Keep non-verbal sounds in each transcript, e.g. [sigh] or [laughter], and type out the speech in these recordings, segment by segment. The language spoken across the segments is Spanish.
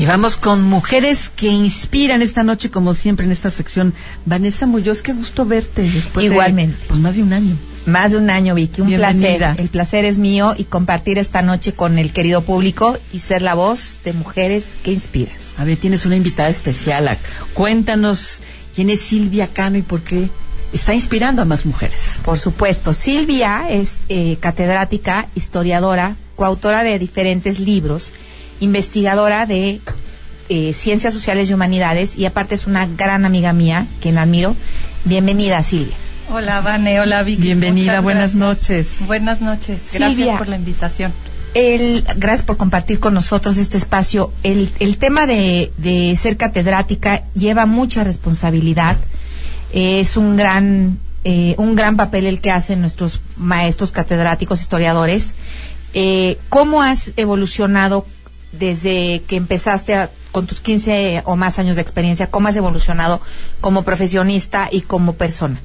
Y vamos con mujeres que inspiran esta noche, como siempre en esta sección. Vanessa Muñoz, qué gusto verte después Igualmente. De, pues más de un año. Más de un año, Vicky. Un Bienvenida. placer. El placer es mío y compartir esta noche con el querido público y ser la voz de mujeres que inspiran. A ver, tienes una invitada especial. Cuéntanos quién es Silvia Cano y por qué está inspirando a más mujeres. Por supuesto, Silvia es eh, catedrática, historiadora, coautora de diferentes libros, investigadora de eh, ciencias sociales y humanidades y aparte es una gran amiga mía, quien admiro. Bienvenida, Silvia. Hola, Vane, hola, Vicky. Bienvenida, Muchas buenas gracias. noches. Buenas noches, gracias Silvia. por la invitación. El, gracias por compartir con nosotros este espacio. El, el tema de, de ser catedrática lleva mucha responsabilidad. Es un gran, eh, un gran papel el que hacen nuestros maestros catedráticos, historiadores. Eh, ¿Cómo has evolucionado desde que empezaste a- con tus 15 o más años de experiencia? ¿Cómo has evolucionado como profesionista y como persona?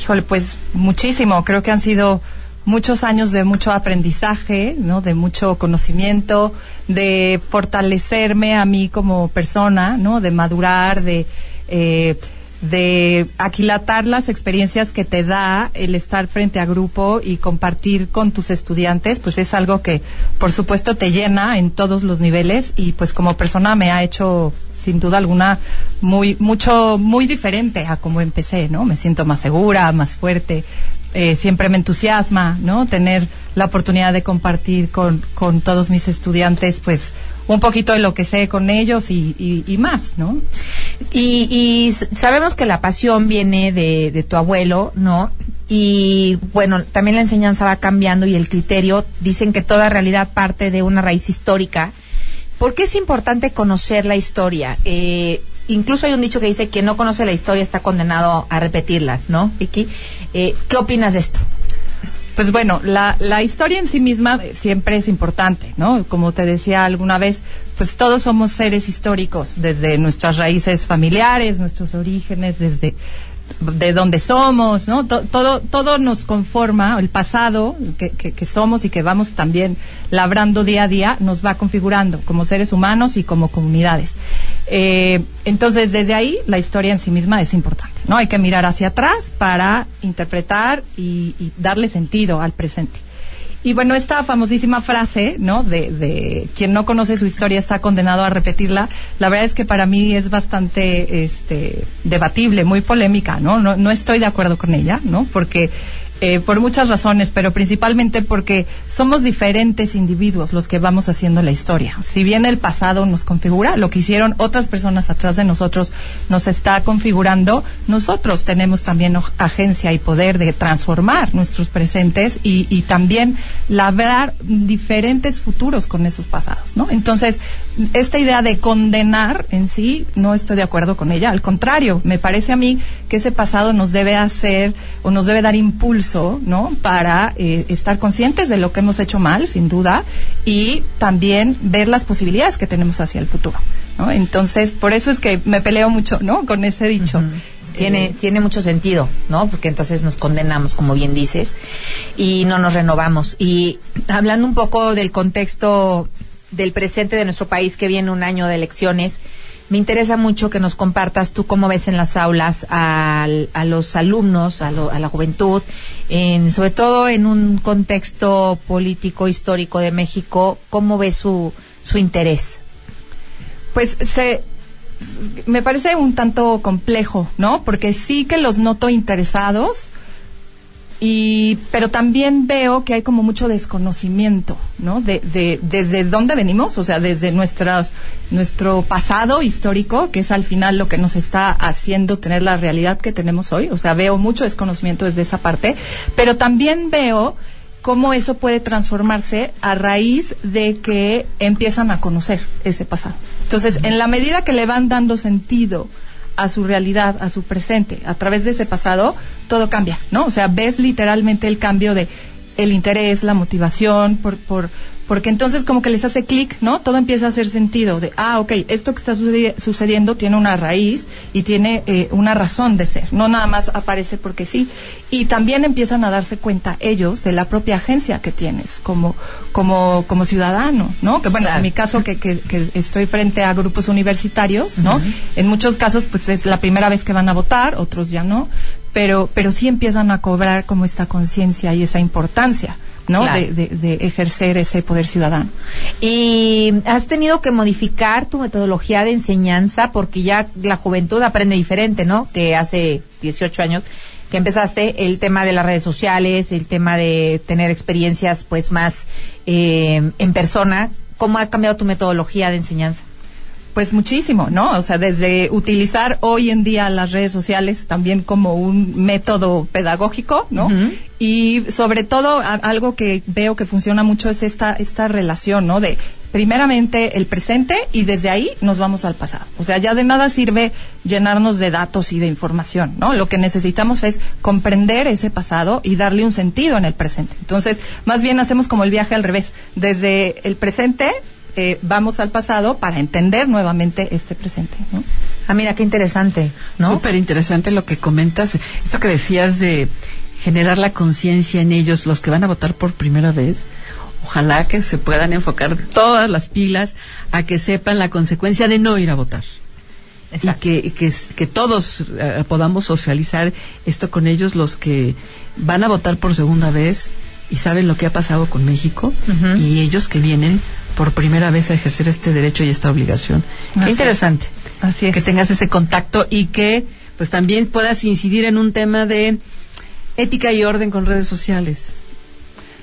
Híjole, pues muchísimo. Creo que han sido muchos años de mucho aprendizaje, ¿no? De mucho conocimiento, de fortalecerme a mí como persona, ¿no? De madurar, de eh, de aquilatar las experiencias que te da el estar frente a grupo y compartir con tus estudiantes, pues es algo que por supuesto te llena en todos los niveles y pues como persona me ha hecho sin duda alguna muy mucho muy diferente a como empecé, ¿no? Me siento más segura, más fuerte. eh, siempre me entusiasma, ¿no? Tener la oportunidad de compartir con, con todos mis estudiantes, pues, un poquito de lo que sé con ellos y, y, y más, ¿no? Y, y sabemos que la pasión viene de, de tu abuelo, ¿no? Y bueno, también la enseñanza va cambiando y el criterio dicen que toda realidad parte de una raíz histórica. ¿Por qué es importante conocer la historia? Eh, incluso hay un dicho que dice quien no conoce la historia está condenado a repetirla, ¿no, Vicky? Eh, ¿Qué opinas de esto? Pues bueno, la, la historia en sí misma siempre es importante, ¿no? Como te decía alguna vez, pues todos somos seres históricos, desde nuestras raíces familiares, nuestros orígenes, desde de dónde somos, ¿no? To- todo, todo nos conforma, el pasado que, que, que somos y que vamos también labrando día a día, nos va configurando como seres humanos y como comunidades. Eh, entonces, desde ahí, la historia en sí misma es importante, ¿no? Hay que mirar hacia atrás para interpretar y, y darle sentido al presente. Y bueno, esta famosísima frase, ¿no? De, de quien no conoce su historia está condenado a repetirla. La verdad es que para mí es bastante, este, debatible, muy polémica, ¿no? No, no estoy de acuerdo con ella, ¿no? Porque eh, por muchas razones, pero principalmente porque somos diferentes individuos los que vamos haciendo la historia. Si bien el pasado nos configura, lo que hicieron otras personas atrás de nosotros nos está configurando, nosotros tenemos también agencia y poder de transformar nuestros presentes y, y también labrar diferentes futuros con esos pasados, ¿no? Entonces, esta idea de condenar en sí, no estoy de acuerdo con ella. Al contrario, me parece a mí que ese pasado nos debe hacer o nos debe dar impulso, ¿no? Para eh, estar conscientes de lo que hemos hecho mal, sin duda, y también ver las posibilidades que tenemos hacia el futuro, ¿no? Entonces, por eso es que me peleo mucho, ¿no? Con ese dicho. Tiene, Eh, tiene mucho sentido, ¿no? Porque entonces nos condenamos, como bien dices, y no nos renovamos. Y hablando un poco del contexto del presente de nuestro país, que viene un año de elecciones, me interesa mucho que nos compartas tú cómo ves en las aulas al- a, los alumnos, a, lo- a la juventud, en, sobre todo en un contexto político, histórico de México, cómo ves su, su interés. Pues se me parece un tanto complejo, ¿no? Porque sí que los noto interesados y pero también veo que hay como mucho desconocimiento, ¿no? De, de desde dónde venimos, o sea, desde nuestras nuestro pasado histórico, que es al final lo que nos está haciendo tener la realidad que tenemos hoy, o sea, veo mucho desconocimiento desde esa parte, pero también veo cómo eso puede transformarse a raíz de que empiezan a conocer ese pasado. Entonces, en la medida que le van dando sentido a su realidad, a su presente, a través de ese pasado, todo cambia, ¿no? O sea, ves literalmente el cambio de el interés, la motivación, por, por, porque entonces como que les hace clic, ¿no? Todo empieza a hacer sentido de, ah, ok, esto que está sucediendo tiene una raíz y tiene eh, una razón de ser, no nada más aparece porque sí. Y también empiezan a darse cuenta ellos de la propia agencia que tienes como, como, como ciudadano, ¿no? Que bueno, en mi caso que, que, estoy frente a grupos universitarios, ¿no? En muchos casos pues es la primera vez que van a votar, otros ya no, pero, pero sí empiezan a cobrar como esta conciencia y esa importancia. ¿no? De, ejercer ese poder ciudadano. Y has tenido que modificar tu metodología de enseñanza porque ya la juventud aprende diferente, ¿no? Que hace 18 años que empezaste el tema de las redes sociales, el tema de tener experiencias pues más eh, en persona. ¿Cómo ha cambiado tu metodología de enseñanza? Pues muchísimo, ¿no? O sea, desde utilizar hoy en día las redes sociales también como un método pedagógico, ¿no? Y sobre todo algo que veo que funciona mucho es esta esta relación, ¿no? De primeramente el presente y desde ahí nos vamos al pasado. O sea, ya de nada sirve llenarnos de datos y de información, ¿no? Lo que necesitamos es comprender ese pasado y darle un sentido en el presente. Entonces, más bien hacemos como el viaje al revés, desde el presente eh, vamos al pasado para entender nuevamente este presente. ¿no? Ah, mira, qué interesante, ¿no? Súper interesante lo que comentas. Esto que decías de generar la conciencia en ellos, los que van a votar por primera vez. Ojalá que se puedan enfocar todas las pilas a que sepan la consecuencia de no ir a votar. Y que, que, que todos eh, podamos socializar esto con ellos, los que van a votar por segunda vez y saben lo que ha pasado con México, y ellos que vienen por primera vez a ejercer este derecho y esta obligación. Qué interesante. Así es. Que tengas ese contacto y que pues también puedas incidir en un tema de ética y orden con redes sociales.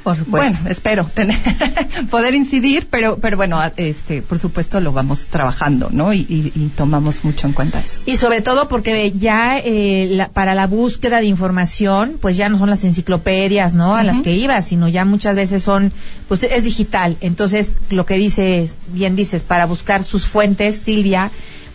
Por supuesto. Bueno, espero tener, [laughs] poder incidir, pero, pero bueno, este, por supuesto lo vamos trabajando, ¿no? Y, tomamos mucho en cuenta eso. Y sobre todo porque ya eh, para la búsqueda de información, pues ya no son las enciclopedias, ¿no? A las que ibas, sino ya muchas veces son, pues es digital. Entonces, lo que dices, bien dices, para buscar sus fuentes, Silvia,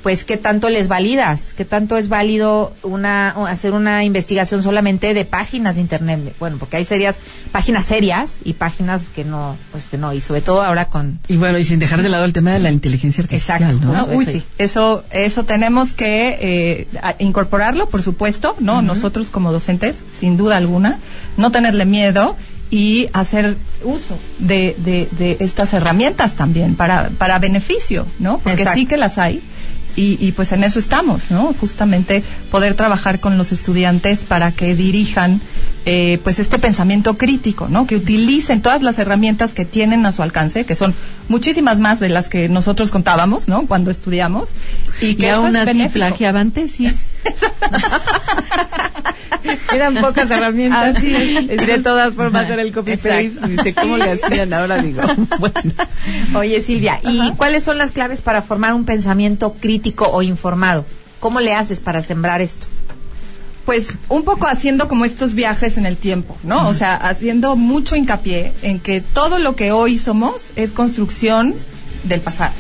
pues qué tanto les validas, qué tanto es válido una hacer una investigación solamente de páginas de internet, bueno, porque hay serias páginas serias y páginas que no, pues que no, y sobre todo ahora con y bueno y sin dejar de lado el tema de la inteligencia artificial, Exacto, ¿no? Uy, sí, eso eso tenemos que eh, incorporarlo, por supuesto, no, nosotros como docentes, sin duda alguna, no tenerle miedo y hacer uso de, de, de estas herramientas también para, para beneficio, ¿no? Porque sí que las hay y, pues en eso estamos, ¿no? Justamente poder trabajar con los estudiantes para que dirijan eh, pues este pensamiento crítico, ¿no? Que utilicen todas las herramientas que tienen a su alcance, que son muchísimas más de las que nosotros contábamos, ¿no? Cuando estudiamos. Y que aún así plagiaban tesis. [laughs] Eran pocas herramientas. Así De todas formas era el copy paste. Dice, ¿cómo le hacían? Ahora digo, [laughs] bueno. Oye, Silvia, ¿y cuáles son las claves para formar un pensamiento crítico o informado? ¿Cómo le haces para sembrar esto? pues un poco haciendo como estos viajes en el tiempo, ¿no? O sea, haciendo mucho hincapié en que todo lo que hoy somos es construcción del pasado.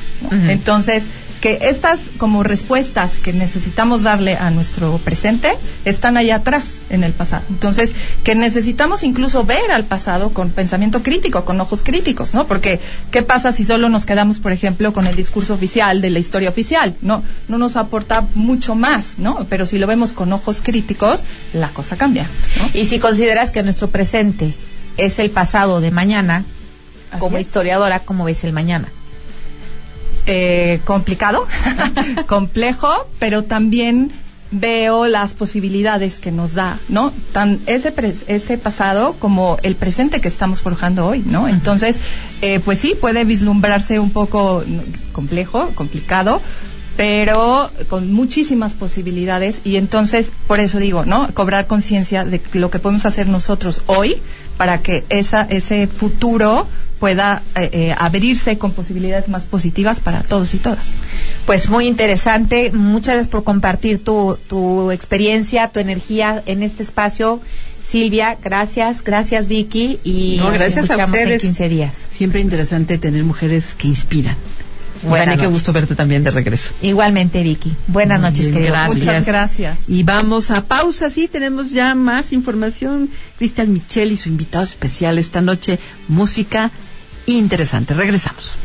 Entonces, que estas como respuestas que necesitamos darle a nuestro presente están allá atrás en el pasado. Entonces, que necesitamos incluso ver al pasado con pensamiento crítico, con ojos críticos, ¿no? Porque, ¿qué pasa si solo nos quedamos, por ejemplo, con el discurso oficial de la historia oficial? No, no nos aporta mucho más, ¿no? Pero si lo vemos con ojos críticos, la cosa cambia. Y si consideras que nuestro presente es el pasado de mañana, como historiadora, ¿cómo ves el mañana? Eh, complicado, [laughs] complejo, pero también veo las posibilidades que nos da, ¿no? Tan ese ese pasado como el presente que estamos forjando hoy, ¿no? Entonces, eh, pues sí, puede vislumbrarse un poco complejo, complicado, pero con muchísimas posibilidades y entonces por eso digo, ¿no? Cobrar conciencia de lo que podemos hacer nosotros hoy para que esa ese futuro pueda eh, eh, abrirse con posibilidades más positivas para todos y todas. Pues muy interesante. Muchas gracias por compartir tu, tu experiencia, tu energía en este espacio. Silvia, gracias, gracias Vicky y no, gracias a ustedes. en 15 días. Siempre interesante tener mujeres que inspiran. Buenas Buenas qué gusto verte también de regreso. Igualmente, Vicky. Buenas Muy noches, querido. gracias. Muchas gracias. Y vamos a pausa, sí, tenemos ya más información. Cristian Michel y su invitado especial esta noche, música interesante. Regresamos.